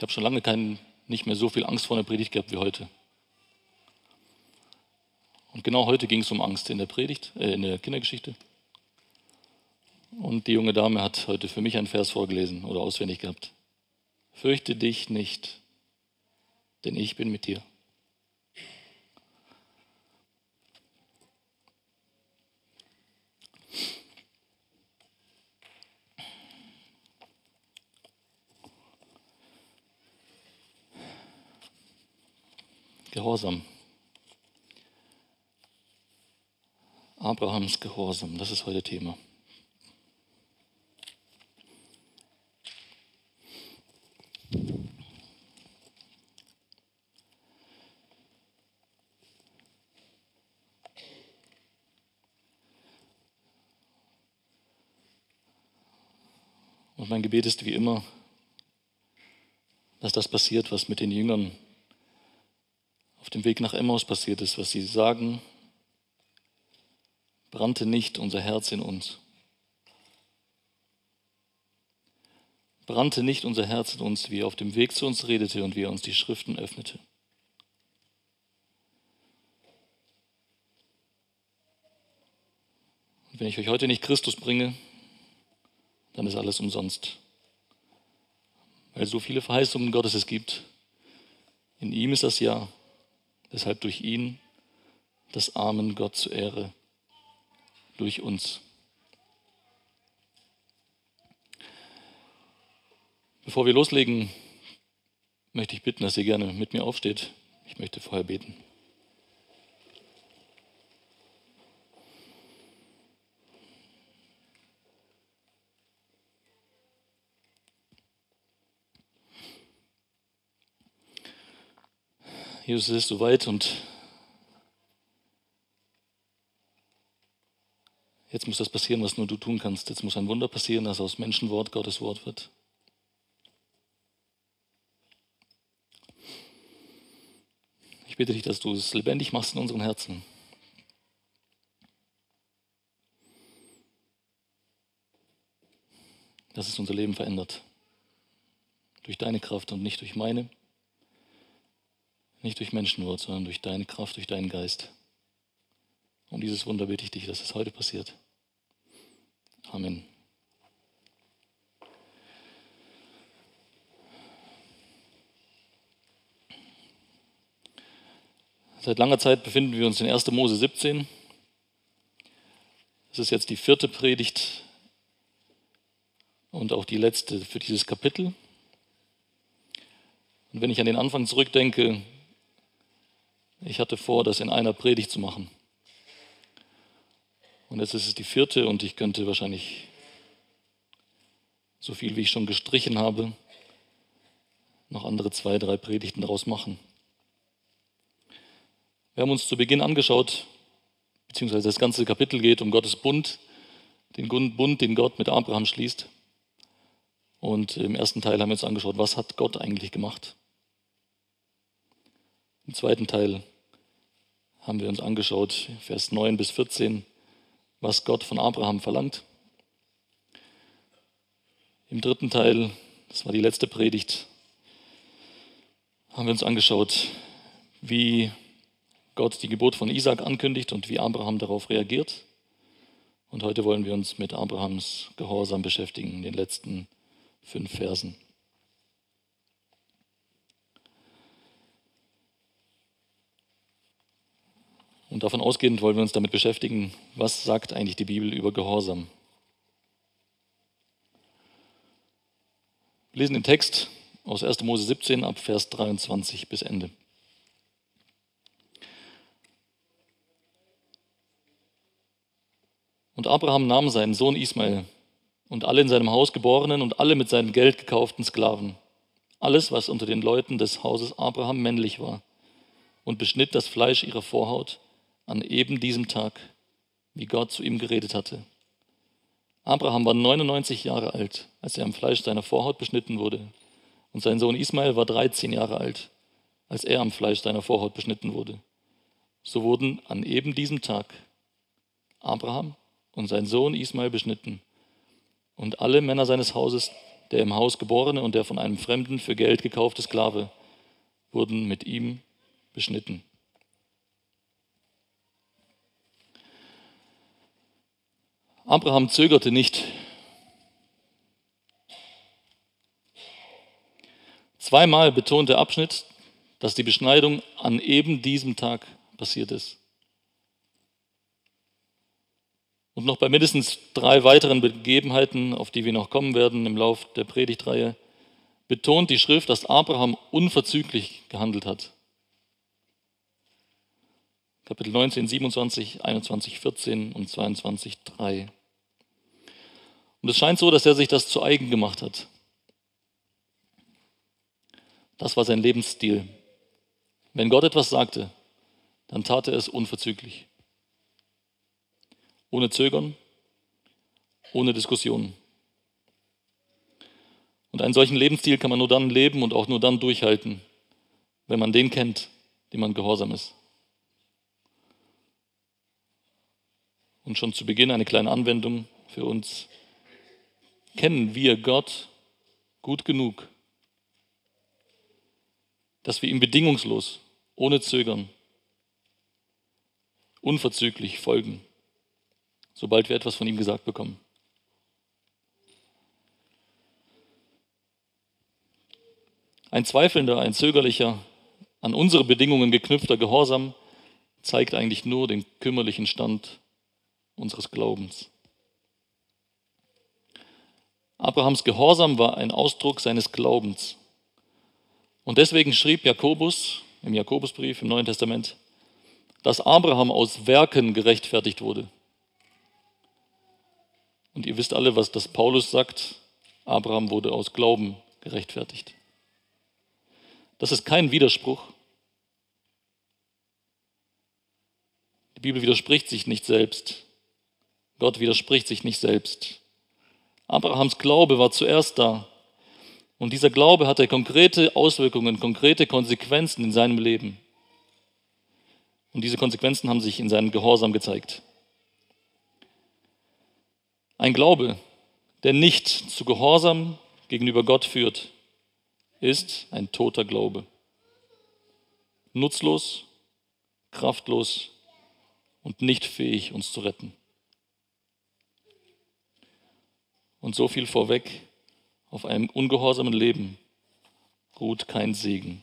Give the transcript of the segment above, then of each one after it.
Ich habe schon lange kein, nicht mehr so viel Angst vor einer Predigt gehabt wie heute. Und genau heute ging es um Angst in der Predigt, äh, in der Kindergeschichte. Und die junge Dame hat heute für mich einen Vers vorgelesen oder auswendig gehabt. Fürchte dich nicht, denn ich bin mit dir. Gehorsam. Abrahams Gehorsam, das ist heute Thema. Und mein Gebet ist wie immer, dass das passiert, was mit den Jüngern auf dem Weg nach Emmaus passiert ist, was sie sagen, brannte nicht unser Herz in uns. Brannte nicht unser Herz in uns, wie er auf dem Weg zu uns redete und wie er uns die Schriften öffnete. Und wenn ich euch heute nicht Christus bringe, dann ist alles umsonst. Weil so viele Verheißungen Gottes es gibt. In ihm ist das Ja. Deshalb durch ihn das Amen Gott zur Ehre durch uns. Bevor wir loslegen, möchte ich bitten, dass ihr gerne mit mir aufsteht. Ich möchte vorher beten. Jesus, es ist soweit und jetzt muss das passieren, was nur du tun kannst. Jetzt muss ein Wunder passieren, dass aus Menschenwort Gottes Wort wird. Ich bitte dich, dass du es lebendig machst in unseren Herzen. Dass es unser Leben verändert. Durch deine Kraft und nicht durch meine. Nicht durch Menschenwort, sondern durch deine Kraft, durch deinen Geist. Um dieses Wunder bitte ich dich, dass es heute passiert. Amen. Seit langer Zeit befinden wir uns in 1. Mose 17. Das ist jetzt die vierte Predigt und auch die letzte für dieses Kapitel. Und wenn ich an den Anfang zurückdenke, ich hatte vor, das in einer Predigt zu machen. Und jetzt ist es die vierte und ich könnte wahrscheinlich so viel, wie ich schon gestrichen habe, noch andere zwei, drei Predigten daraus machen. Wir haben uns zu Beginn angeschaut, beziehungsweise das ganze Kapitel geht um Gottes Bund, den Bund, den Gott mit Abraham schließt. Und im ersten Teil haben wir uns angeschaut, was hat Gott eigentlich gemacht. Im zweiten Teil haben wir uns angeschaut, Vers 9 bis 14, was Gott von Abraham verlangt. Im dritten Teil, das war die letzte Predigt, haben wir uns angeschaut, wie Gott die Geburt von Isaac ankündigt und wie Abraham darauf reagiert. Und heute wollen wir uns mit Abrahams Gehorsam beschäftigen, in den letzten fünf Versen. Und davon ausgehend wollen wir uns damit beschäftigen, was sagt eigentlich die Bibel über Gehorsam. Wir lesen den Text aus 1. Mose 17 ab Vers 23 bis Ende. Und Abraham nahm seinen Sohn Ismael und alle in seinem Haus geborenen und alle mit seinem Geld gekauften Sklaven, alles, was unter den Leuten des Hauses Abraham männlich war, und beschnitt das Fleisch ihrer Vorhaut an eben diesem Tag, wie Gott zu ihm geredet hatte. Abraham war 99 Jahre alt, als er am Fleisch seiner Vorhaut beschnitten wurde. Und sein Sohn Ismael war 13 Jahre alt, als er am Fleisch seiner Vorhaut beschnitten wurde. So wurden an eben diesem Tag Abraham und sein Sohn Ismael beschnitten. Und alle Männer seines Hauses der im Haus geborene und der von einem Fremden für Geld gekaufte Sklave wurden mit ihm beschnitten. Abraham zögerte nicht. Zweimal betont der Abschnitt, dass die Beschneidung an eben diesem Tag passiert ist. Und noch bei mindestens drei weiteren Begebenheiten, auf die wir noch kommen werden im Lauf der Predigtreihe, betont die Schrift, dass Abraham unverzüglich gehandelt hat. Kapitel 19, 27, 21, 14 und 22, 3. Und es scheint so, dass er sich das zu eigen gemacht hat. Das war sein Lebensstil. Wenn Gott etwas sagte, dann tat er es unverzüglich. Ohne Zögern, ohne Diskussionen. Und einen solchen Lebensstil kann man nur dann leben und auch nur dann durchhalten, wenn man den kennt, dem man gehorsam ist. Und schon zu Beginn eine kleine Anwendung für uns kennen wir Gott gut genug, dass wir ihm bedingungslos, ohne Zögern, unverzüglich folgen, sobald wir etwas von ihm gesagt bekommen. Ein zweifelnder, ein zögerlicher, an unsere Bedingungen geknüpfter Gehorsam zeigt eigentlich nur den kümmerlichen Stand unseres Glaubens. Abrahams Gehorsam war ein Ausdruck seines Glaubens. Und deswegen schrieb Jakobus im Jakobusbrief im Neuen Testament, dass Abraham aus Werken gerechtfertigt wurde. Und ihr wisst alle, was das Paulus sagt. Abraham wurde aus Glauben gerechtfertigt. Das ist kein Widerspruch. Die Bibel widerspricht sich nicht selbst. Gott widerspricht sich nicht selbst. Abrahams Glaube war zuerst da. Und dieser Glaube hatte konkrete Auswirkungen, konkrete Konsequenzen in seinem Leben. Und diese Konsequenzen haben sich in seinem Gehorsam gezeigt. Ein Glaube, der nicht zu Gehorsam gegenüber Gott führt, ist ein toter Glaube. Nutzlos, kraftlos und nicht fähig, uns zu retten. Und so viel vorweg, auf einem ungehorsamen Leben ruht kein Segen.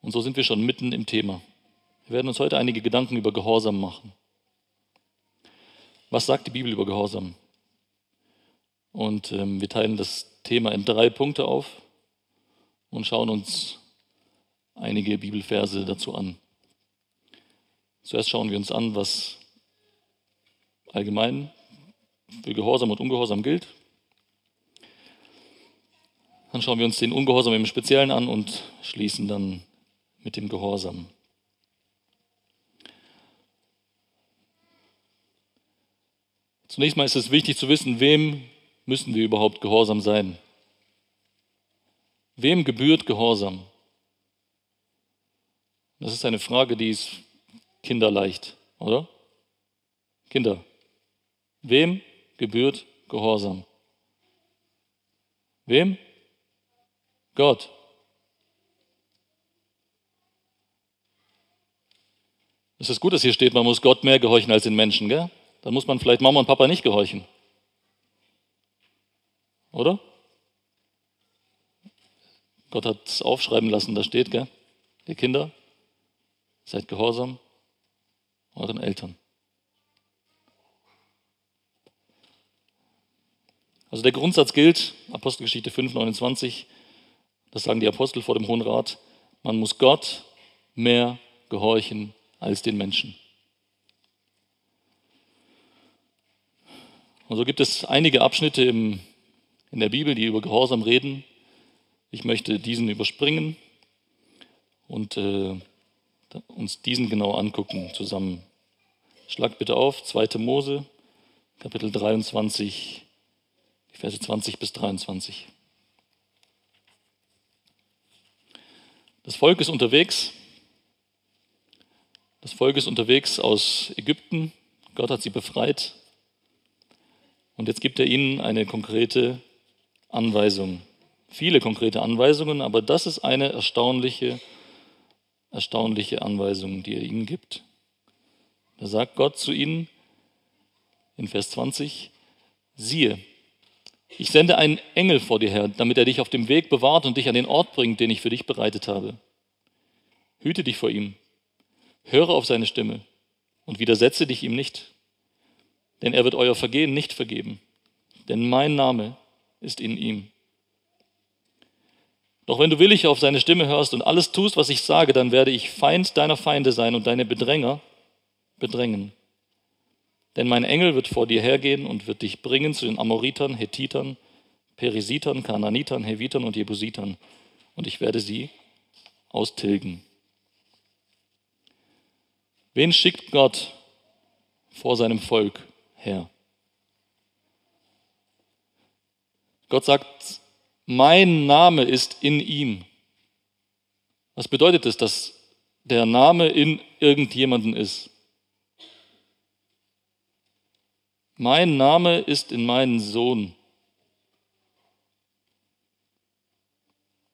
Und so sind wir schon mitten im Thema. Wir werden uns heute einige Gedanken über Gehorsam machen. Was sagt die Bibel über Gehorsam? Und ähm, wir teilen das Thema in drei Punkte auf und schauen uns einige Bibelverse dazu an. Zuerst schauen wir uns an, was allgemein für Gehorsam und Ungehorsam gilt. Dann schauen wir uns den Ungehorsam im Speziellen an und schließen dann mit dem Gehorsam. Zunächst mal ist es wichtig zu wissen, wem müssen wir überhaupt gehorsam sein? Wem gebührt Gehorsam? Das ist eine Frage, die ist kinderleicht, oder? Kinder. Wem gebührt Gehorsam. Wem? Gott. Es ist gut, dass hier steht, man muss Gott mehr gehorchen als den Menschen, gell? Dann muss man vielleicht Mama und Papa nicht gehorchen. Oder? Gott hat es aufschreiben lassen, da steht, gell? Ihr Kinder, seid gehorsam euren Eltern. Also der Grundsatz gilt, Apostelgeschichte 5, 29, das sagen die Apostel vor dem Hohen Rat, man muss Gott mehr gehorchen als den Menschen. Und so gibt es einige Abschnitte im, in der Bibel, die über Gehorsam reden. Ich möchte diesen überspringen und äh, uns diesen genau angucken zusammen. Schlag bitte auf, 2. Mose, Kapitel 23, Verse 20 bis 23. Das Volk ist unterwegs. Das Volk ist unterwegs aus Ägypten. Gott hat sie befreit. Und jetzt gibt er ihnen eine konkrete Anweisung. Viele konkrete Anweisungen, aber das ist eine erstaunliche, erstaunliche Anweisung, die er ihnen gibt. Da sagt Gott zu ihnen in Vers 20, siehe, ich sende einen Engel vor dir her, damit er dich auf dem Weg bewahrt und dich an den Ort bringt, den ich für dich bereitet habe. Hüte dich vor ihm, höre auf seine Stimme und widersetze dich ihm nicht, denn er wird euer Vergehen nicht vergeben, denn mein Name ist in ihm. Doch wenn du willig auf seine Stimme hörst und alles tust, was ich sage, dann werde ich Feind deiner Feinde sein und deine Bedränger bedrängen. Denn mein Engel wird vor dir hergehen und wird dich bringen zu den Amoritern, Hethitern, Perisitern, Kananitern, Hevitern und Jebusitern. Und ich werde sie austilgen. Wen schickt Gott vor seinem Volk her? Gott sagt, mein Name ist in ihm. Was bedeutet es, dass der Name in irgendjemanden ist? Mein Name ist in meinen Sohn.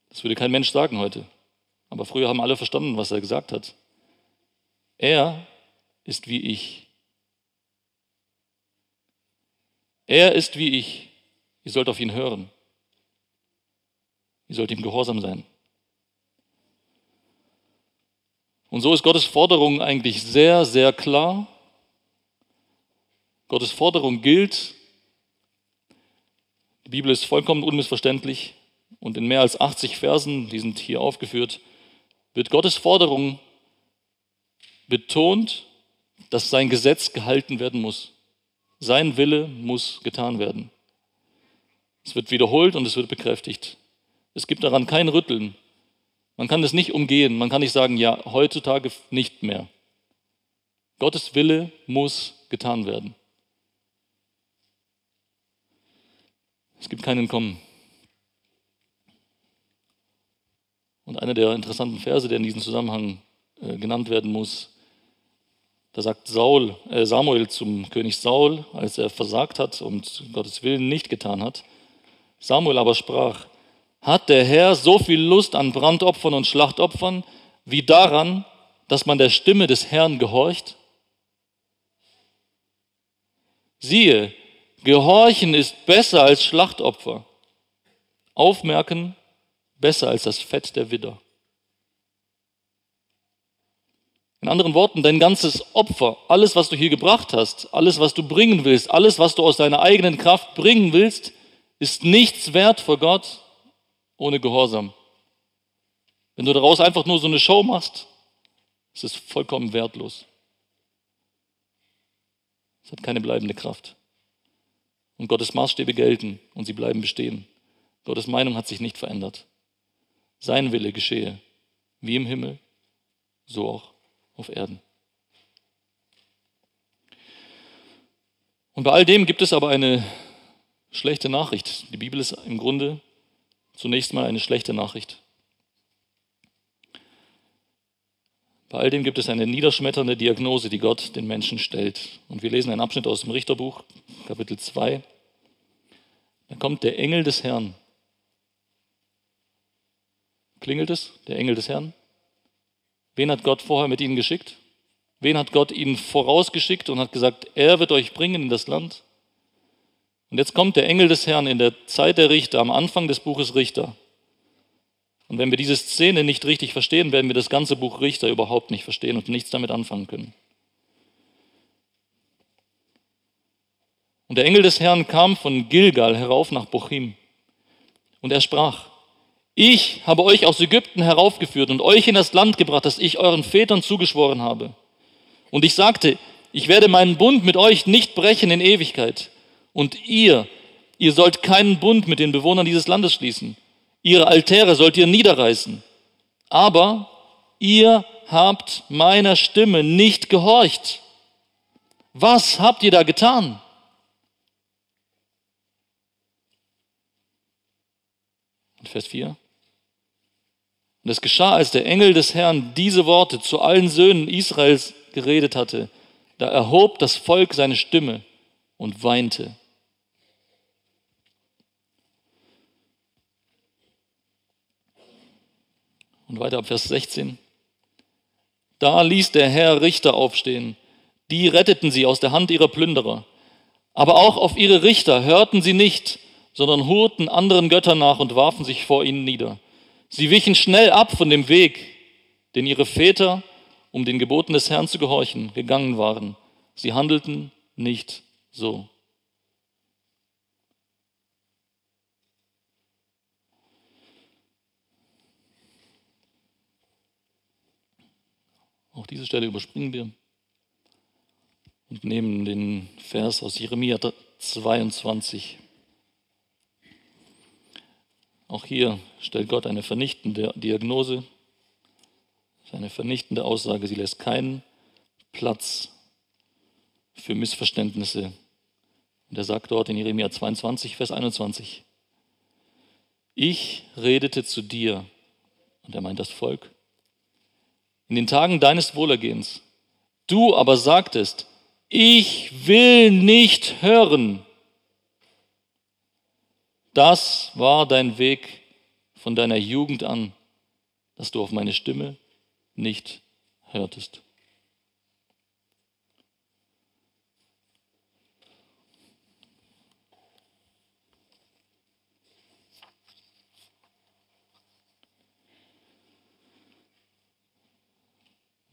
Das würde kein Mensch sagen heute. Aber früher haben alle verstanden, was er gesagt hat. Er ist wie ich. Er ist wie ich. Ihr sollt auf ihn hören. Ihr sollt ihm gehorsam sein. Und so ist Gottes Forderung eigentlich sehr, sehr klar Gottes Forderung gilt. Die Bibel ist vollkommen unmissverständlich und in mehr als 80 Versen, die sind hier aufgeführt, wird Gottes Forderung betont, dass sein Gesetz gehalten werden muss. Sein Wille muss getan werden. Es wird wiederholt und es wird bekräftigt. Es gibt daran kein Rütteln. Man kann es nicht umgehen. Man kann nicht sagen, ja, heutzutage nicht mehr. Gottes Wille muss getan werden. Es gibt kein Entkommen. Und einer der interessanten Verse, der in diesem Zusammenhang äh, genannt werden muss, da sagt Saul, äh Samuel zum König Saul, als er versagt hat und Gottes Willen nicht getan hat. Samuel aber sprach, hat der Herr so viel Lust an Brandopfern und Schlachtopfern wie daran, dass man der Stimme des Herrn gehorcht? Siehe, Gehorchen ist besser als Schlachtopfer. Aufmerken besser als das Fett der Widder. In anderen Worten, dein ganzes Opfer, alles, was du hier gebracht hast, alles, was du bringen willst, alles, was du aus deiner eigenen Kraft bringen willst, ist nichts wert vor Gott ohne Gehorsam. Wenn du daraus einfach nur so eine Show machst, ist es vollkommen wertlos. Es hat keine bleibende Kraft. Und Gottes Maßstäbe gelten und sie bleiben bestehen. Gottes Meinung hat sich nicht verändert. Sein Wille geschehe, wie im Himmel, so auch auf Erden. Und bei all dem gibt es aber eine schlechte Nachricht. Die Bibel ist im Grunde zunächst mal eine schlechte Nachricht. Bei all dem gibt es eine niederschmetternde Diagnose, die Gott den Menschen stellt. Und wir lesen einen Abschnitt aus dem Richterbuch, Kapitel 2. Da kommt der Engel des Herrn. Klingelt es, der Engel des Herrn? Wen hat Gott vorher mit ihnen geschickt? Wen hat Gott ihnen vorausgeschickt und hat gesagt, er wird euch bringen in das Land? Und jetzt kommt der Engel des Herrn in der Zeit der Richter, am Anfang des Buches Richter. Und wenn wir diese Szene nicht richtig verstehen, werden wir das ganze Buch Richter überhaupt nicht verstehen und nichts damit anfangen können. Und der Engel des Herrn kam von Gilgal herauf nach Bochim. Und er sprach, ich habe euch aus Ägypten heraufgeführt und euch in das Land gebracht, das ich euren Vätern zugeschworen habe. Und ich sagte, ich werde meinen Bund mit euch nicht brechen in Ewigkeit. Und ihr, ihr sollt keinen Bund mit den Bewohnern dieses Landes schließen. Ihre Altäre sollt ihr niederreißen. Aber ihr habt meiner Stimme nicht gehorcht. Was habt ihr da getan? Vers 4. Und es geschah, als der Engel des Herrn diese Worte zu allen Söhnen Israels geredet hatte, da erhob das Volk seine Stimme und weinte Und weiter ab Vers 16. Da ließ der Herr Richter aufstehen, die retteten sie aus der Hand ihrer Plünderer. Aber auch auf ihre Richter hörten sie nicht, sondern hurten anderen Göttern nach und warfen sich vor ihnen nieder. Sie wichen schnell ab von dem Weg, den ihre Väter, um den Geboten des Herrn zu gehorchen, gegangen waren. Sie handelten nicht so. Auch diese Stelle überspringen wir und nehmen den Vers aus Jeremia 22. Auch hier stellt Gott eine vernichtende Diagnose, eine vernichtende Aussage. Sie lässt keinen Platz für Missverständnisse. Und er sagt dort in Jeremia 22, Vers 21, ich redete zu dir, und er meint das Volk, in den Tagen deines Wohlergehens. Du aber sagtest, ich will nicht hören. Das war dein Weg von deiner Jugend an, dass du auf meine Stimme nicht hörtest.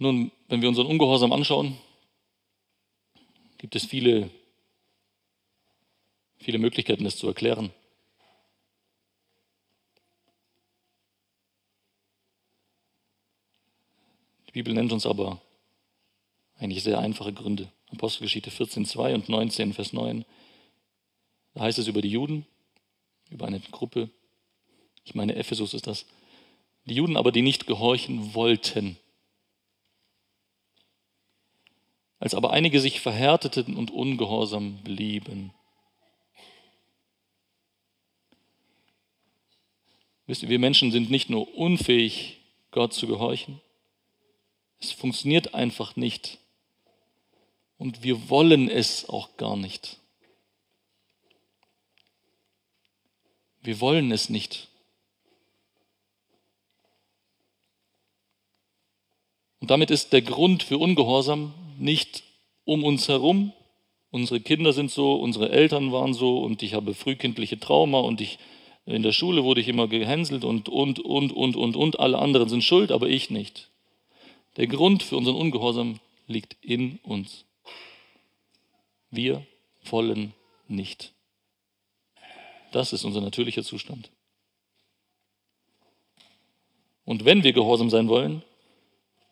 Nun, wenn wir unseren Ungehorsam anschauen, gibt es viele, viele Möglichkeiten, das zu erklären. Die Bibel nennt uns aber eigentlich sehr einfache Gründe. Apostelgeschichte 14, 2 und 19, Vers 9. Da heißt es über die Juden, über eine Gruppe, ich meine Ephesus ist das, die Juden aber, die nicht gehorchen wollten. Als aber einige sich verhärteten und ungehorsam blieben. Wisst ihr, wir Menschen sind nicht nur unfähig, Gott zu gehorchen, es funktioniert einfach nicht. Und wir wollen es auch gar nicht. Wir wollen es nicht. Und damit ist der Grund für Ungehorsam nicht um uns herum. Unsere Kinder sind so, unsere Eltern waren so und ich habe frühkindliche Trauma und ich in der Schule wurde ich immer gehänselt und und und und und und alle anderen sind schuld, aber ich nicht. Der Grund für unseren Ungehorsam liegt in uns. Wir wollen nicht. Das ist unser natürlicher Zustand. Und wenn wir gehorsam sein wollen,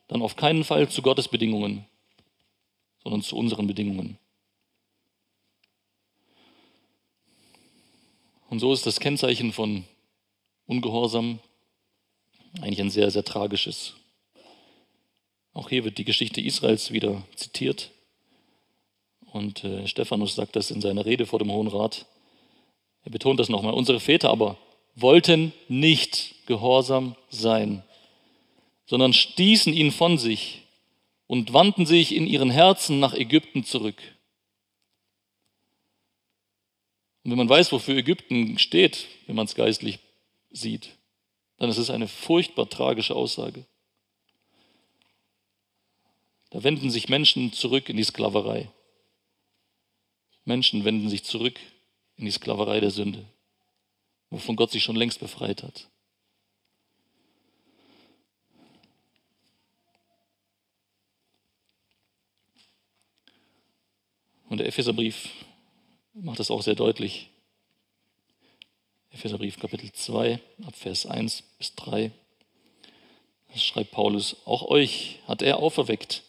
dann auf keinen Fall zu Gottes Bedingungen, sondern zu unseren Bedingungen. Und so ist das Kennzeichen von Ungehorsam eigentlich ein sehr, sehr tragisches. Auch hier wird die Geschichte Israels wieder zitiert. Und äh, Stephanus sagt das in seiner Rede vor dem Hohen Rat. Er betont das nochmal. Unsere Väter aber wollten nicht gehorsam sein, sondern stießen ihn von sich und wandten sich in ihren Herzen nach Ägypten zurück. Und wenn man weiß, wofür Ägypten steht, wenn man es geistlich sieht, dann ist es eine furchtbar tragische Aussage. Da wenden sich Menschen zurück in die Sklaverei. Menschen wenden sich zurück in die Sklaverei der Sünde, wovon Gott sich schon längst befreit hat. Und der Epheserbrief macht das auch sehr deutlich. Epheserbrief Kapitel 2, ab Vers 1 bis 3. Das schreibt Paulus, auch euch hat er auferweckt,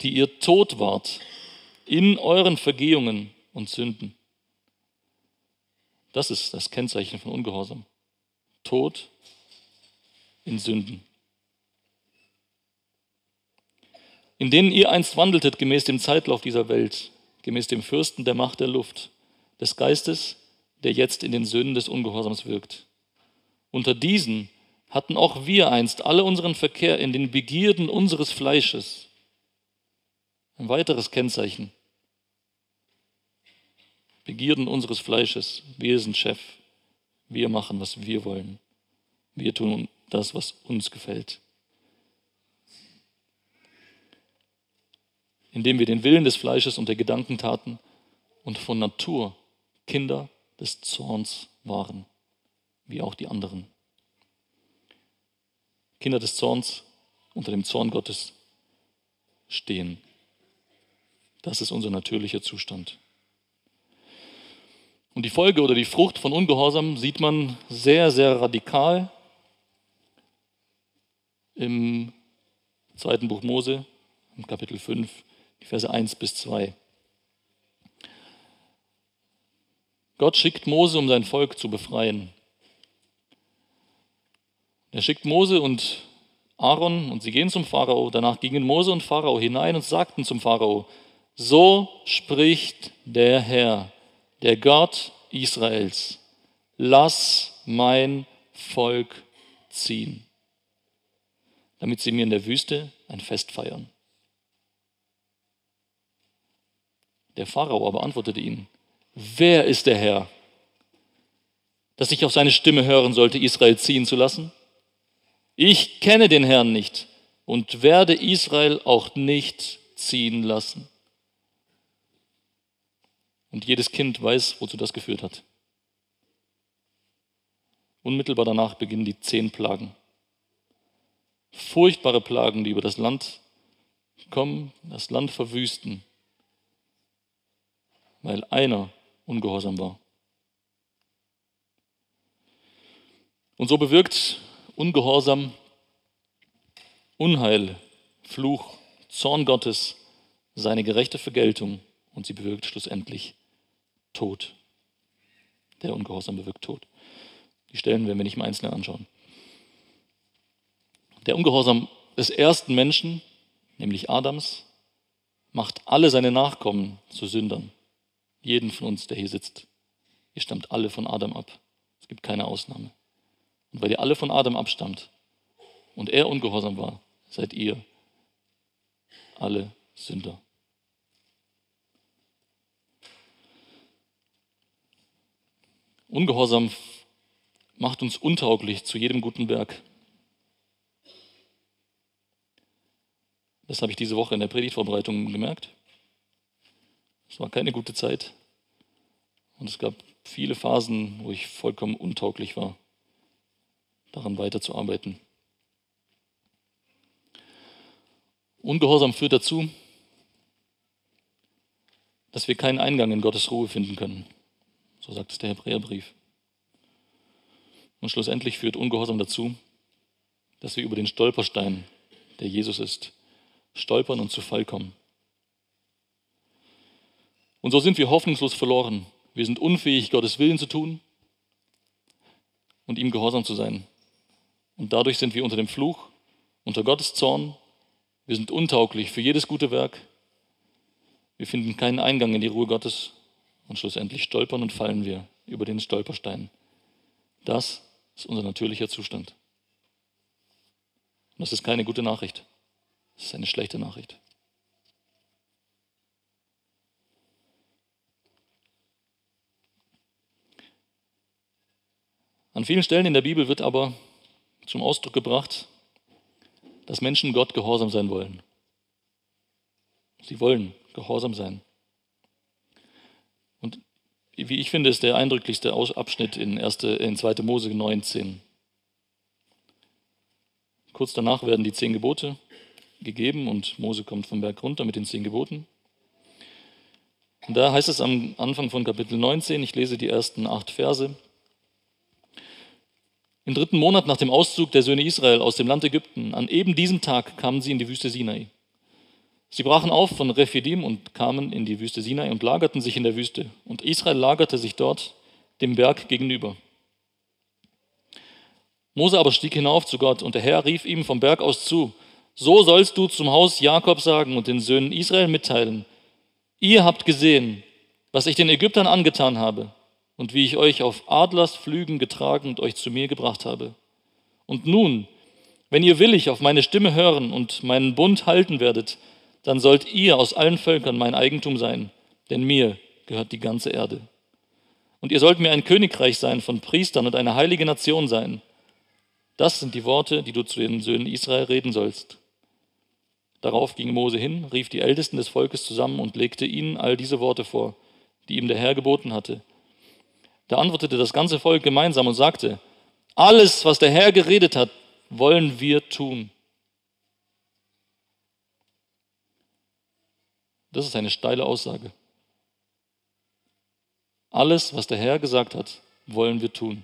die ihr tot wart in euren Vergehungen und Sünden. Das ist das Kennzeichen von Ungehorsam. Tod in Sünden. In denen ihr einst wandeltet gemäß dem Zeitlauf dieser Welt, gemäß dem Fürsten der Macht der Luft, des Geistes, der jetzt in den Söhnen des Ungehorsams wirkt. Unter diesen hatten auch wir einst alle unseren Verkehr in den Begierden unseres Fleisches. Ein weiteres Kennzeichen. Begierden unseres Fleisches. Wir sind Chef. Wir machen, was wir wollen. Wir tun das, was uns gefällt. Indem wir den Willen des Fleisches und der Gedanken taten und von Natur Kinder des Zorns waren, wie auch die anderen. Kinder des Zorns unter dem Zorn Gottes stehen. Das ist unser natürlicher Zustand. Und die Folge oder die Frucht von Ungehorsam sieht man sehr, sehr radikal im zweiten Buch Mose, im Kapitel 5, die Verse 1 bis 2. Gott schickt Mose, um sein Volk zu befreien. Er schickt Mose und Aaron und sie gehen zum Pharao. Danach gingen Mose und Pharao hinein und sagten zum Pharao, so spricht der Herr, der Gott Israels, lass mein Volk ziehen, damit sie mir in der Wüste ein Fest feiern. Der Pharao aber antwortete ihnen, wer ist der Herr, dass ich auf seine Stimme hören sollte, Israel ziehen zu lassen? Ich kenne den Herrn nicht und werde Israel auch nicht ziehen lassen. Und jedes Kind weiß, wozu das geführt hat. Unmittelbar danach beginnen die zehn Plagen. Furchtbare Plagen, die über das Land kommen, das Land verwüsten, weil einer ungehorsam war. Und so bewirkt Ungehorsam, Unheil, Fluch, Zorn Gottes, seine gerechte Vergeltung und sie bewirkt schlussendlich Tod. Der Ungehorsam bewirkt Tod. Die Stellen werden wir nicht im Einzelnen anschauen. Der Ungehorsam des ersten Menschen, nämlich Adams, macht alle seine Nachkommen zu Sündern. Jeden von uns, der hier sitzt. Ihr stammt alle von Adam ab. Es gibt keine Ausnahme. Und weil ihr alle von Adam abstammt und er ungehorsam war, seid ihr alle Sünder. Ungehorsam macht uns untauglich zu jedem guten Werk. Das habe ich diese Woche in der Predigtvorbereitung gemerkt. Es war keine gute Zeit. Und es gab viele Phasen, wo ich vollkommen untauglich war daran weiterzuarbeiten. Ungehorsam führt dazu, dass wir keinen Eingang in Gottes Ruhe finden können. So sagt es der Hebräerbrief. Und schlussendlich führt Ungehorsam dazu, dass wir über den Stolperstein, der Jesus ist, stolpern und zu Fall kommen. Und so sind wir hoffnungslos verloren. Wir sind unfähig, Gottes Willen zu tun und ihm gehorsam zu sein. Und dadurch sind wir unter dem Fluch, unter Gottes Zorn. Wir sind untauglich für jedes gute Werk. Wir finden keinen Eingang in die Ruhe Gottes und schlussendlich stolpern und fallen wir über den Stolperstein. Das ist unser natürlicher Zustand. Und das ist keine gute Nachricht. Das ist eine schlechte Nachricht. An vielen Stellen in der Bibel wird aber zum Ausdruck gebracht, dass Menschen Gott gehorsam sein wollen. Sie wollen gehorsam sein. Und wie ich finde, ist der eindrücklichste Abschnitt in, 1., in 2. Mose 19. Kurz danach werden die zehn Gebote gegeben und Mose kommt vom Berg runter mit den zehn Geboten. Und da heißt es am Anfang von Kapitel 19, ich lese die ersten acht Verse, im dritten Monat nach dem Auszug der Söhne Israel aus dem Land Ägypten, an eben diesem Tag kamen sie in die Wüste Sinai. Sie brachen auf von Rephidim und kamen in die Wüste Sinai und lagerten sich in der Wüste. Und Israel lagerte sich dort dem Berg gegenüber. Mose aber stieg hinauf zu Gott und der Herr rief ihm vom Berg aus zu, so sollst du zum Haus Jakob sagen und den Söhnen Israel mitteilen, ihr habt gesehen, was ich den Ägyptern angetan habe und wie ich euch auf Adlers Flügen getragen und euch zu mir gebracht habe. Und nun, wenn ihr willig auf meine Stimme hören und meinen Bund halten werdet, dann sollt ihr aus allen Völkern mein Eigentum sein, denn mir gehört die ganze Erde. Und ihr sollt mir ein Königreich sein von Priestern und eine heilige Nation sein. Das sind die Worte, die du zu den Söhnen Israel reden sollst. Darauf ging Mose hin, rief die Ältesten des Volkes zusammen und legte ihnen all diese Worte vor, die ihm der Herr geboten hatte. Da antwortete das ganze Volk gemeinsam und sagte, alles, was der Herr geredet hat, wollen wir tun. Das ist eine steile Aussage. Alles, was der Herr gesagt hat, wollen wir tun.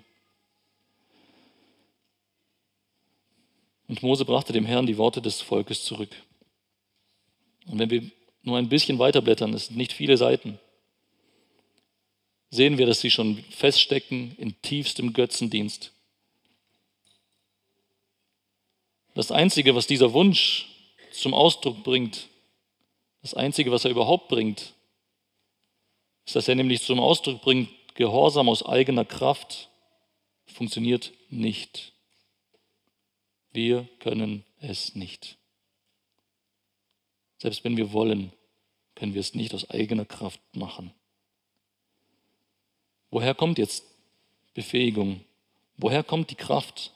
Und Mose brachte dem Herrn die Worte des Volkes zurück. Und wenn wir nur ein bisschen weiterblättern, es sind nicht viele Seiten, sehen wir, dass sie schon feststecken in tiefstem Götzendienst. Das Einzige, was dieser Wunsch zum Ausdruck bringt, das Einzige, was er überhaupt bringt, ist, dass er nämlich zum Ausdruck bringt, Gehorsam aus eigener Kraft funktioniert nicht. Wir können es nicht. Selbst wenn wir wollen, können wir es nicht aus eigener Kraft machen. Woher kommt jetzt Befähigung? Woher kommt die Kraft?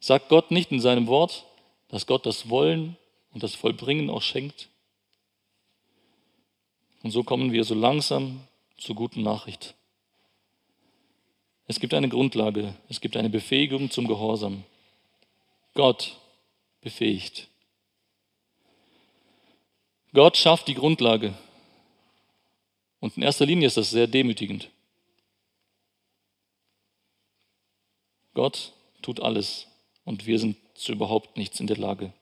Sagt Gott nicht in seinem Wort, dass Gott das Wollen und das Vollbringen auch schenkt? Und so kommen wir so langsam zur guten Nachricht. Es gibt eine Grundlage, es gibt eine Befähigung zum Gehorsam. Gott befähigt. Gott schafft die Grundlage. Und in erster Linie ist das sehr demütigend. Gott tut alles und wir sind zu überhaupt nichts in der Lage.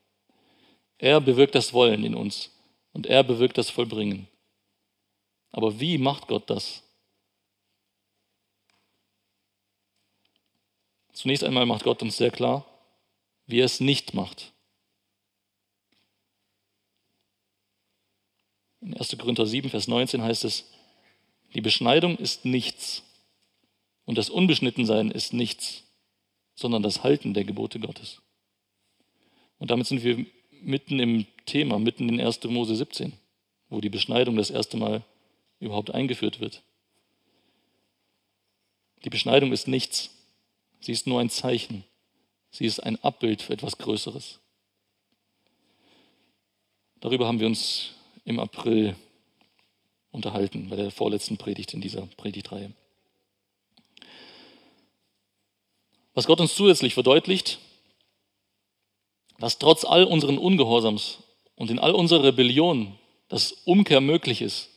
Er bewirkt das Wollen in uns und er bewirkt das Vollbringen. Aber wie macht Gott das? Zunächst einmal macht Gott uns sehr klar, wie er es nicht macht. In 1. Korinther 7, Vers 19 heißt es, die Beschneidung ist nichts und das Unbeschnittensein ist nichts, sondern das Halten der Gebote Gottes. Und damit sind wir mitten im Thema, mitten in 1. Mose 17, wo die Beschneidung das erste Mal überhaupt eingeführt wird. Die Beschneidung ist nichts. Sie ist nur ein Zeichen. Sie ist ein Abbild für etwas Größeres. Darüber haben wir uns im April unterhalten, bei der vorletzten Predigt in dieser Predigtreihe. Was Gott uns zusätzlich verdeutlicht, dass trotz all unseren Ungehorsams und in all unserer Rebellion das Umkehr möglich ist.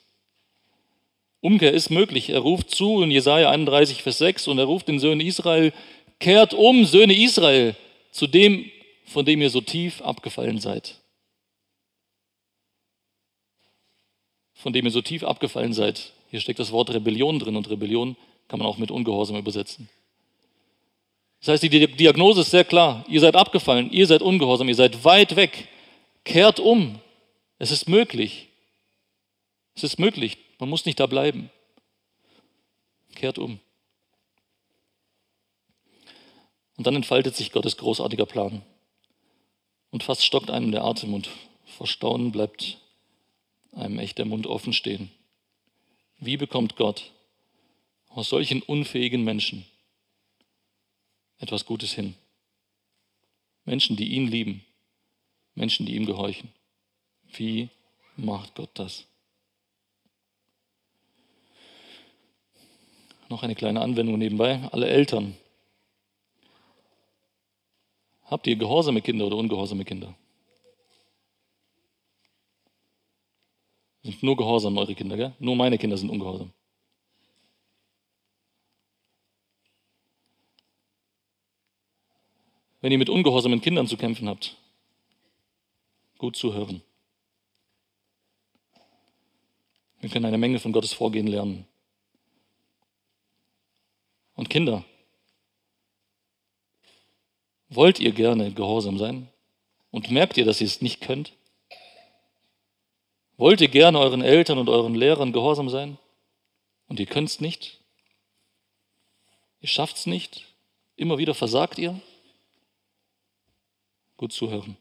Umkehr ist möglich. Er ruft zu in Jesaja 31, Vers 6 und er ruft den Söhnen Israel, kehrt um, Söhne Israel, zu dem, von dem ihr so tief abgefallen seid. Von dem ihr so tief abgefallen seid. Hier steckt das Wort Rebellion drin und Rebellion kann man auch mit Ungehorsam übersetzen. Das heißt, die Diagnose ist sehr klar. Ihr seid abgefallen, ihr seid ungehorsam, ihr seid weit weg. Kehrt um. Es ist möglich. Es ist möglich. Man muss nicht da bleiben. Kehrt um. Und dann entfaltet sich Gottes großartiger Plan. Und fast stockt einem der Atem und vor Staunen bleibt einem echt der Mund offen stehen. Wie bekommt Gott aus solchen unfähigen Menschen etwas Gutes hin? Menschen, die ihn lieben, Menschen, die ihm gehorchen. Wie macht Gott das? Noch eine kleine Anwendung nebenbei. Alle Eltern. Habt ihr gehorsame Kinder oder ungehorsame Kinder? Sind nur gehorsam eure Kinder, gell? Nur meine Kinder sind ungehorsam. Wenn ihr mit ungehorsamen Kindern zu kämpfen habt, gut zuhören. Wir können eine Menge von Gottes Vorgehen lernen. Und Kinder, wollt ihr gerne gehorsam sein? Und merkt ihr, dass ihr es nicht könnt? Wollt ihr gerne euren Eltern und euren Lehrern gehorsam sein? Und ihr könnt es nicht? Ihr schafft es nicht? Immer wieder versagt ihr? gut zuhören.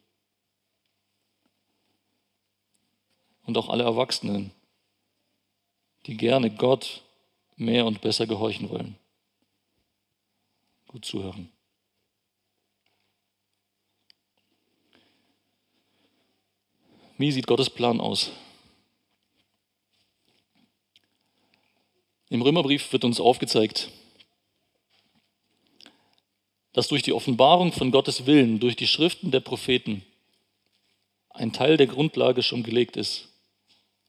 Und auch alle Erwachsenen, die gerne Gott mehr und besser gehorchen wollen. Gut zuhören. Wie sieht Gottes Plan aus? Im Römerbrief wird uns aufgezeigt, dass durch die Offenbarung von Gottes Willen, durch die Schriften der Propheten, ein Teil der Grundlage schon gelegt ist.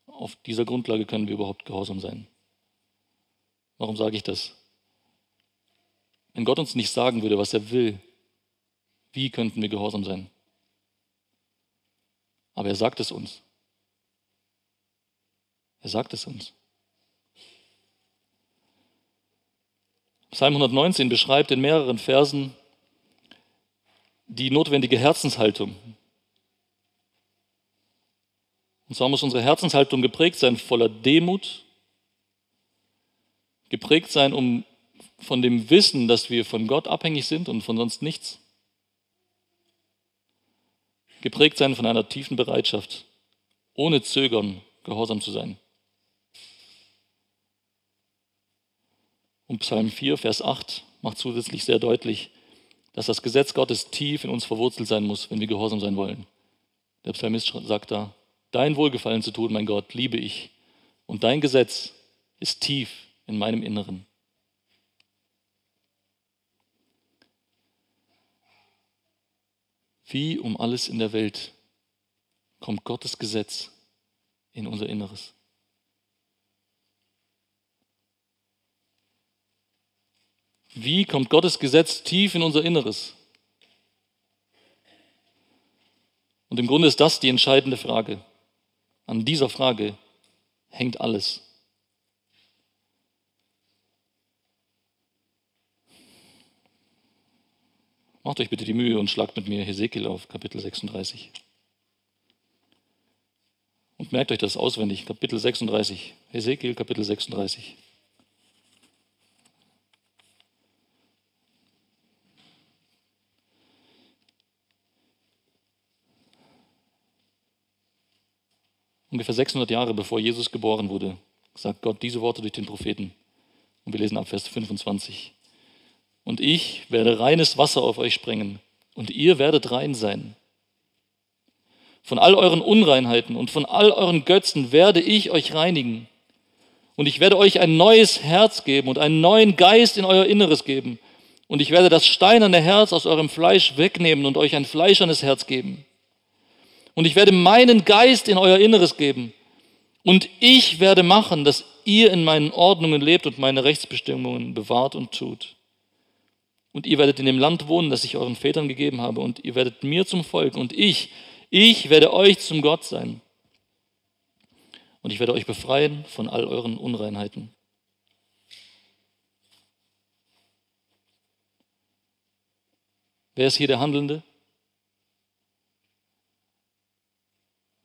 Auf dieser Grundlage können wir überhaupt gehorsam sein. Warum sage ich das? Wenn Gott uns nicht sagen würde, was er will, wie könnten wir gehorsam sein? Aber er sagt es uns. Er sagt es uns. Psalm 119 beschreibt in mehreren Versen die notwendige Herzenshaltung. Und zwar muss unsere Herzenshaltung geprägt sein voller Demut, geprägt sein um von dem Wissen, dass wir von Gott abhängig sind und von sonst nichts. Geprägt sein von einer tiefen Bereitschaft, ohne Zögern gehorsam zu sein. Und Psalm 4, Vers 8 macht zusätzlich sehr deutlich, dass das Gesetz Gottes tief in uns verwurzelt sein muss, wenn wir gehorsam sein wollen. Der Psalmist sagt da, dein Wohlgefallen zu tun, mein Gott, liebe ich. Und dein Gesetz ist tief in meinem Inneren. Wie um alles in der Welt kommt Gottes Gesetz in unser Inneres. Wie kommt Gottes Gesetz tief in unser Inneres? Und im Grunde ist das die entscheidende Frage. An dieser Frage hängt alles. Macht euch bitte die Mühe und schlagt mit mir Hesekiel auf, Kapitel 36. Und merkt euch das auswendig, Kapitel 36. Hesekiel, Kapitel 36. Ungefähr 600 Jahre bevor Jesus geboren wurde, sagt Gott diese Worte durch den Propheten. Und wir lesen ab Vers 25. Und ich werde reines Wasser auf euch sprengen, und ihr werdet rein sein. Von all euren Unreinheiten und von all euren Götzen werde ich euch reinigen. Und ich werde euch ein neues Herz geben und einen neuen Geist in euer Inneres geben. Und ich werde das steinerne Herz aus eurem Fleisch wegnehmen und euch ein fleischernes Herz geben. Und ich werde meinen Geist in euer Inneres geben. Und ich werde machen, dass ihr in meinen Ordnungen lebt und meine Rechtsbestimmungen bewahrt und tut. Und ihr werdet in dem Land wohnen, das ich euren Vätern gegeben habe. Und ihr werdet mir zum Volk. Und ich, ich werde euch zum Gott sein. Und ich werde euch befreien von all euren Unreinheiten. Wer ist hier der Handelnde?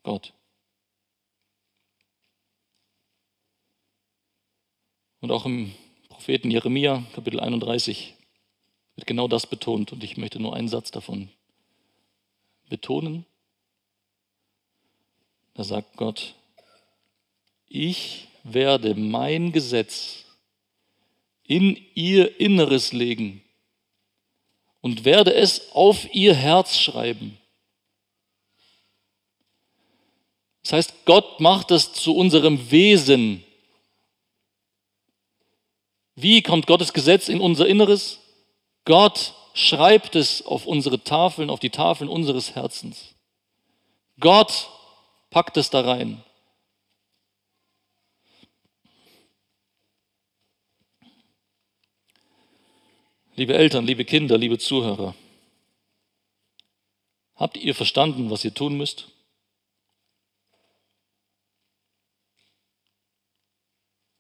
Gott. Und auch im Propheten Jeremia, Kapitel 31, wird genau das betont. Und ich möchte nur einen Satz davon betonen. Da sagt Gott, ich werde mein Gesetz in ihr Inneres legen und werde es auf ihr Herz schreiben. Das heißt, Gott macht es zu unserem Wesen. Wie kommt Gottes Gesetz in unser Inneres? Gott schreibt es auf unsere Tafeln, auf die Tafeln unseres Herzens. Gott packt es da rein. Liebe Eltern, liebe Kinder, liebe Zuhörer, habt ihr verstanden, was ihr tun müsst?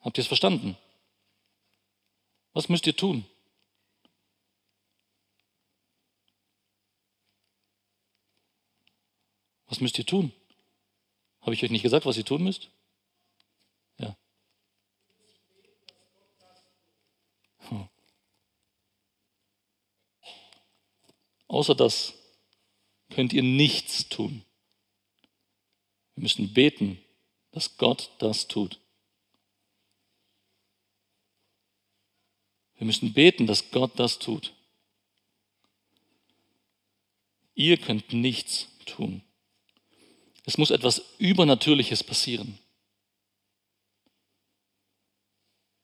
Habt ihr es verstanden? Was müsst ihr tun? Was müsst ihr tun? Habe ich euch nicht gesagt, was ihr tun müsst? Ja. Hm. Außer das könnt ihr nichts tun. Wir müssen beten, dass Gott das tut. Wir müssen beten, dass Gott das tut. Ihr könnt nichts tun. Es muss etwas Übernatürliches passieren.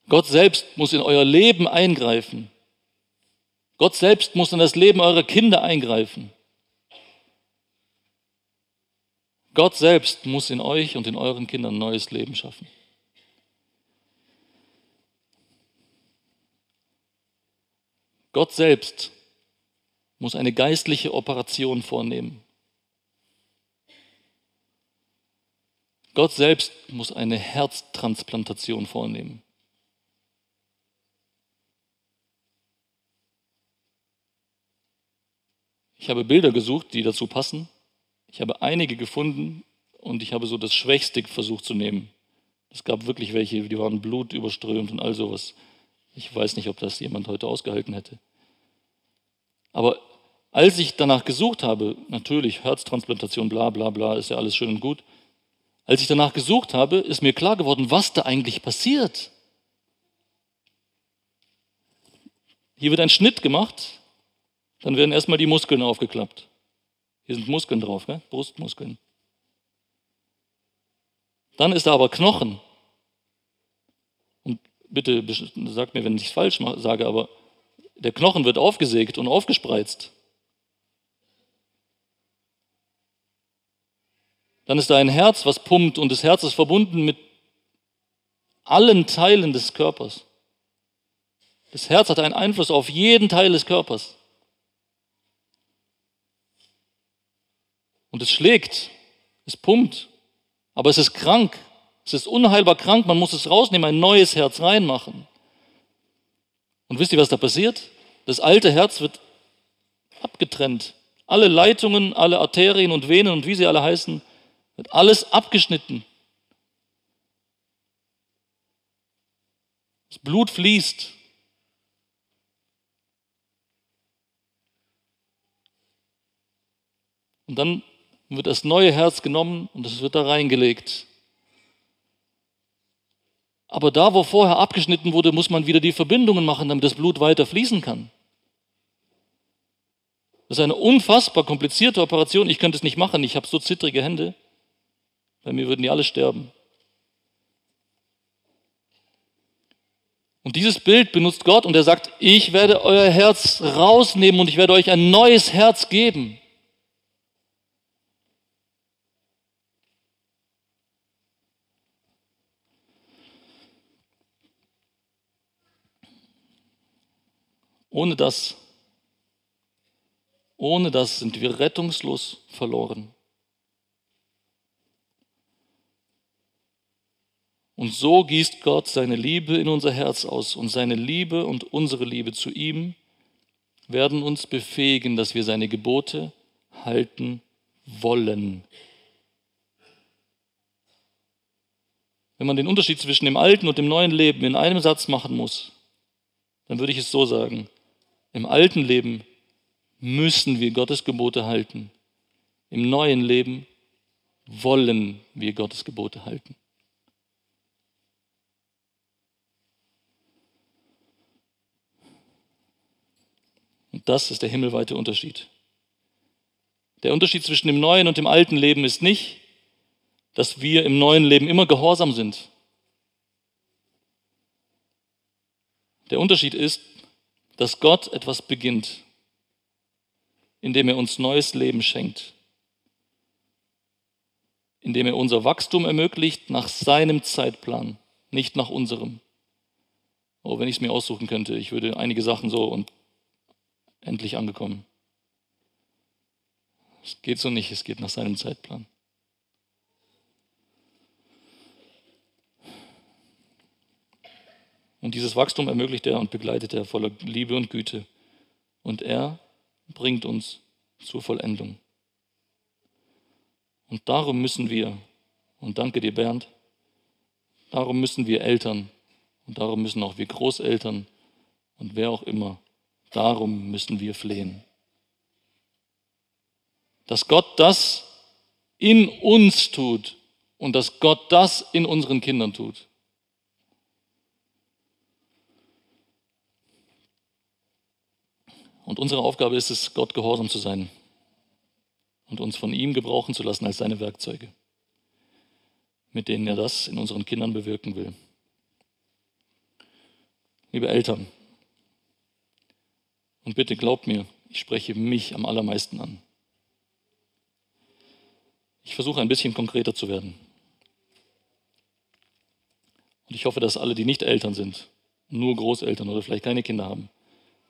Gott selbst muss in euer Leben eingreifen. Gott selbst muss in das Leben eurer Kinder eingreifen. Gott selbst muss in euch und in euren Kindern neues Leben schaffen. Gott selbst muss eine geistliche Operation vornehmen. Gott selbst muss eine Herztransplantation vornehmen. Ich habe Bilder gesucht, die dazu passen. Ich habe einige gefunden und ich habe so das Schwächste versucht zu nehmen. Es gab wirklich welche, die waren blutüberströmt und all sowas. Ich weiß nicht, ob das jemand heute ausgehalten hätte. Aber als ich danach gesucht habe, natürlich Herztransplantation, bla bla bla, ist ja alles schön und gut. Als ich danach gesucht habe, ist mir klar geworden, was da eigentlich passiert. Hier wird ein Schnitt gemacht dann werden erstmal die Muskeln aufgeklappt. Hier sind Muskeln drauf, gell? Brustmuskeln. Dann ist da aber Knochen. Bitte sagt mir, wenn ich es falsch sage, aber der Knochen wird aufgesägt und aufgespreizt. Dann ist da ein Herz, was pumpt und das Herz ist verbunden mit allen Teilen des Körpers. Das Herz hat einen Einfluss auf jeden Teil des Körpers. Und es schlägt, es pumpt, aber es ist krank. Es ist unheilbar krank, man muss es rausnehmen, ein neues Herz reinmachen. Und wisst ihr, was da passiert? Das alte Herz wird abgetrennt. Alle Leitungen, alle Arterien und Venen und wie sie alle heißen, wird alles abgeschnitten. Das Blut fließt. Und dann wird das neue Herz genommen und es wird da reingelegt. Aber da, wo vorher abgeschnitten wurde, muss man wieder die Verbindungen machen, damit das Blut weiter fließen kann. Das ist eine unfassbar komplizierte Operation. Ich könnte es nicht machen. Ich habe so zittrige Hände. Bei mir würden die alle sterben. Und dieses Bild benutzt Gott und er sagt, ich werde euer Herz rausnehmen und ich werde euch ein neues Herz geben. Ohne das, ohne das sind wir rettungslos verloren. Und so gießt Gott seine Liebe in unser Herz aus und seine Liebe und unsere Liebe zu ihm werden uns befähigen, dass wir seine Gebote halten wollen. Wenn man den Unterschied zwischen dem alten und dem neuen Leben in einem Satz machen muss, dann würde ich es so sagen. Im alten Leben müssen wir Gottes Gebote halten. Im neuen Leben wollen wir Gottes Gebote halten. Und das ist der himmelweite Unterschied. Der Unterschied zwischen dem neuen und dem alten Leben ist nicht, dass wir im neuen Leben immer gehorsam sind. Der Unterschied ist, dass Gott etwas beginnt, indem er uns neues Leben schenkt, indem er unser Wachstum ermöglicht nach seinem Zeitplan, nicht nach unserem. Oh, wenn ich es mir aussuchen könnte, ich würde einige Sachen so und endlich angekommen. Es geht so nicht, es geht nach seinem Zeitplan. Und dieses Wachstum ermöglicht er und begleitet er voller Liebe und Güte. Und er bringt uns zur Vollendung. Und darum müssen wir, und danke dir Bernd, darum müssen wir Eltern und darum müssen auch wir Großeltern und wer auch immer, darum müssen wir flehen. Dass Gott das in uns tut und dass Gott das in unseren Kindern tut. Und unsere Aufgabe ist es, Gott gehorsam zu sein. und uns von ihm gebrauchen zu lassen als seine Werkzeuge, mit denen er das in unseren Kindern bewirken will. Liebe Eltern, und bitte glaubt mir, ich spreche mich am allermeisten an. Ich versuche ein bisschen konkreter zu werden. Und ich hoffe, dass alle, die nicht Eltern sind, nur Großeltern oder vielleicht keine Kinder haben,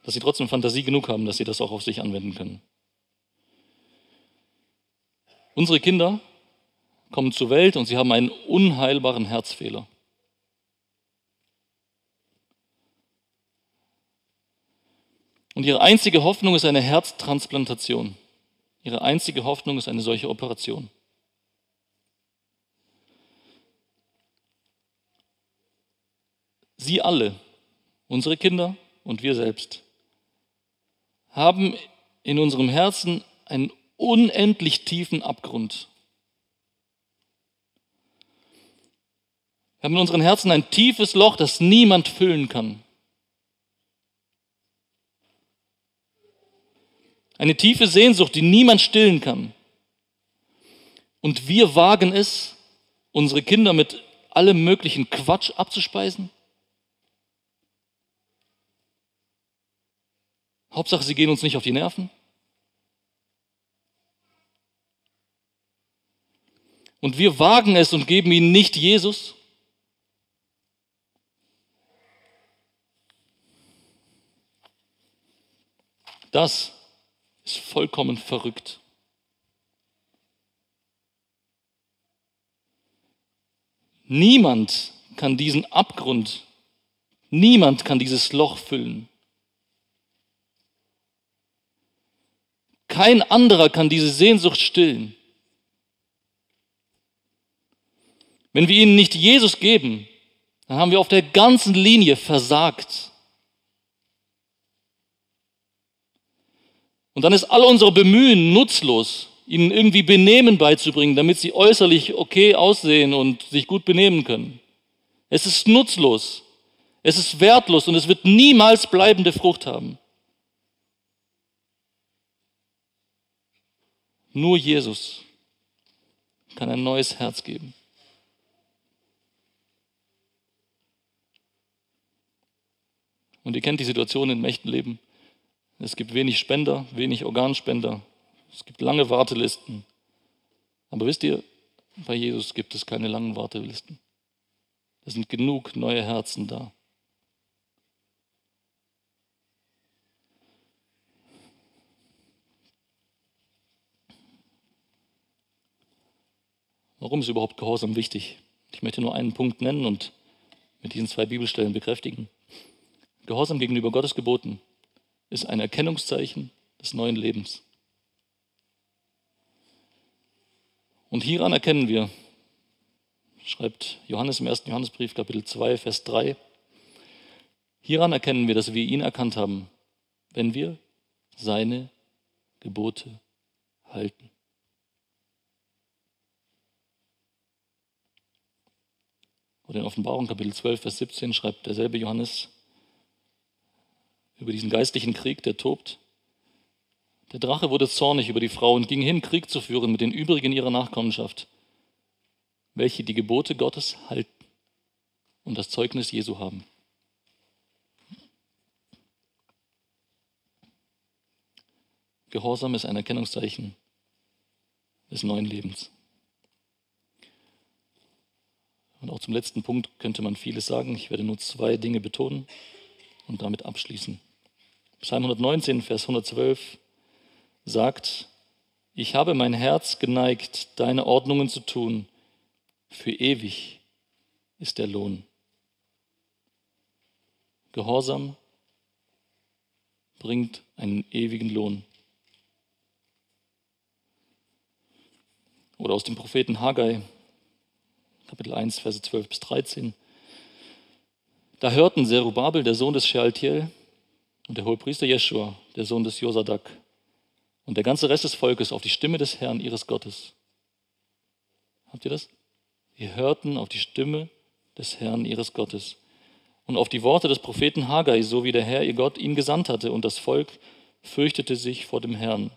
dass sie trotzdem Fantasie genug haben, dass sie das auch auf sich anwenden können. Unsere Kinder kommen zur Welt und sie haben einen unheilbaren Herzfehler. Und ihre einzige Hoffnung ist eine Herztransplantation. Ihre einzige Hoffnung ist eine solche Operation. Sie alle, unsere Kinder und wir selbst, haben in unserem Herzen einen unendlich tiefen Abgrund. Wir haben in unseren Herzen ein tiefes Loch, das niemand füllen kann. Eine tiefe Sehnsucht, die niemand stillen kann. Und wir wagen es, unsere Kinder mit allem möglichen Quatsch abzuspeisen? Hauptsache, sie gehen uns nicht auf die Nerven. Und wir wagen es und geben ihnen nicht Jesus. Das ist vollkommen verrückt. Niemand kann diesen Abgrund, niemand kann dieses Loch füllen. Kein anderer kann diese Sehnsucht stillen. Wenn wir ihnen nicht Jesus geben, dann haben wir auf der ganzen Linie versagt. Und dann ist all unser Bemühen nutzlos, ihnen irgendwie Benehmen beizubringen, damit sie äußerlich okay aussehen und sich gut benehmen können. Es ist nutzlos, es ist wertlos und es wird niemals bleibende Frucht haben. Nur Jesus kann ein neues Herz geben. Und ihr kennt die Situation im echten Leben. Es gibt wenig Spender, wenig Organspender. Es gibt lange Wartelisten. Aber wisst ihr, bei Jesus gibt es keine langen Wartelisten. Es sind genug neue Herzen da. Warum ist überhaupt Gehorsam wichtig? Ich möchte nur einen Punkt nennen und mit diesen zwei Bibelstellen bekräftigen. Gehorsam gegenüber Gottes Geboten ist ein Erkennungszeichen des neuen Lebens. Und hieran erkennen wir, schreibt Johannes im ersten Johannesbrief, Kapitel 2, Vers 3, hieran erkennen wir, dass wir ihn erkannt haben, wenn wir seine Gebote halten. Oder in Offenbarung Kapitel 12, Vers 17 schreibt derselbe Johannes, über diesen geistlichen Krieg, der tobt. Der Drache wurde zornig über die Frau und ging hin, Krieg zu führen mit den übrigen ihrer Nachkommenschaft, welche die Gebote Gottes halten und das Zeugnis Jesu haben. Gehorsam ist ein Erkennungszeichen des neuen Lebens. Und auch zum letzten Punkt könnte man vieles sagen. Ich werde nur zwei Dinge betonen und damit abschließen. Psalm 119, Vers 112 sagt, ich habe mein Herz geneigt, deine Ordnungen zu tun. Für ewig ist der Lohn. Gehorsam bringt einen ewigen Lohn. Oder aus dem Propheten Haggai, Kapitel 1, Verse 12 bis 13. Da hörten Zerubabel, der Sohn des Shealtiel, und der Hohepriester Jeschua, der Sohn des Josadak, und der ganze Rest des Volkes auf die Stimme des Herrn ihres Gottes. Habt ihr das? Sie hörten auf die Stimme des Herrn ihres Gottes und auf die Worte des Propheten Haggai, so wie der Herr ihr Gott ihn gesandt hatte, und das Volk fürchtete sich vor dem Herrn.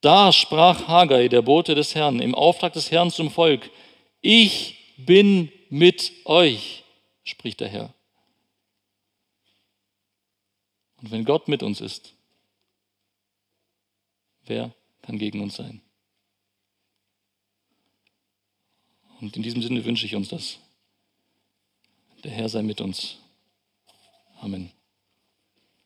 Da sprach Haggai, der Bote des Herrn, im Auftrag des Herrn zum Volk, ich bin mit euch, spricht der Herr. Und wenn Gott mit uns ist, wer kann gegen uns sein? Und in diesem Sinne wünsche ich uns das. Der Herr sei mit uns. Amen.